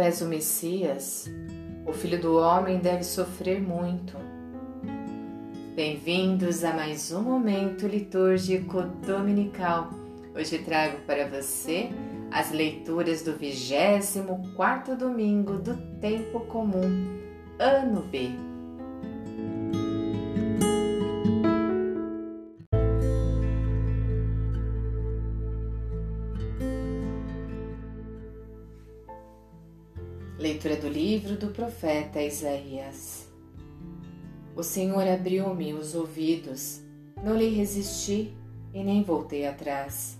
És o Messias, o Filho do Homem deve sofrer muito. Bem-vindos a mais um momento litúrgico dominical. Hoje trago para você as leituras do 24 domingo do tempo comum, ano B. Leitura do livro do profeta Isaías. O Senhor abriu-me os ouvidos, não lhe resisti e nem voltei atrás.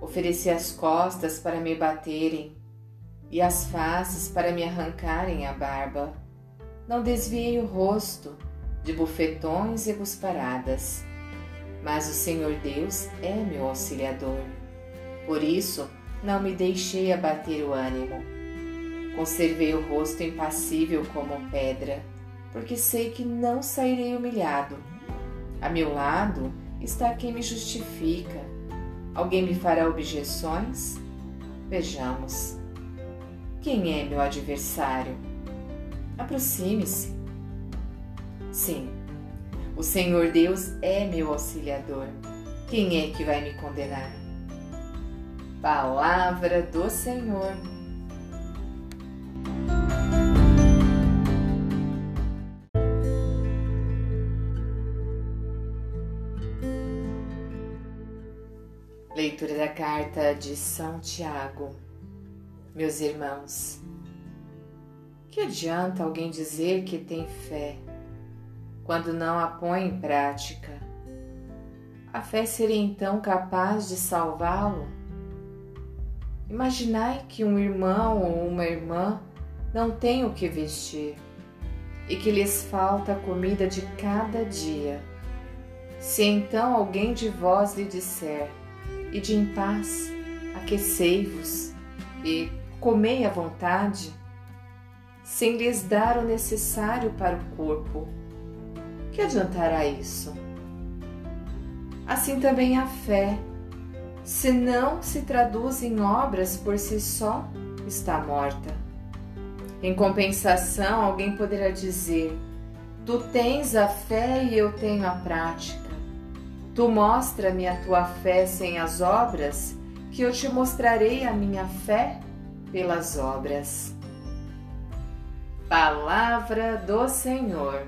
Ofereci as costas para me baterem e as faces para me arrancarem a barba. Não desviei o rosto de bufetões e cusparadas. Mas o Senhor Deus é meu auxiliador. Por isso, não me deixei abater o ânimo Conservei o rosto impassível como pedra, porque sei que não sairei humilhado. A meu lado está quem me justifica. Alguém me fará objeções? Vejamos. Quem é meu adversário? Aproxime-se. Sim, o Senhor Deus é meu auxiliador. Quem é que vai me condenar? Palavra do Senhor. Leitura da carta de São Tiago. Meus irmãos, que adianta alguém dizer que tem fé quando não a põe em prática? A fé seria então capaz de salvá-lo? Imaginai que um irmão ou uma irmã não tem o que vestir e que lhes falta a comida de cada dia. Se então alguém de vós lhe disser, e de em paz, aquecei-vos e comei à vontade, sem lhes dar o necessário para o corpo. Que adiantará isso? Assim também a fé, se não se traduz em obras por si só, está morta. Em compensação, alguém poderá dizer: Tu tens a fé e eu tenho a prática. Tu mostra-me a tua fé sem as obras, que eu te mostrarei a minha fé pelas obras. Palavra do Senhor.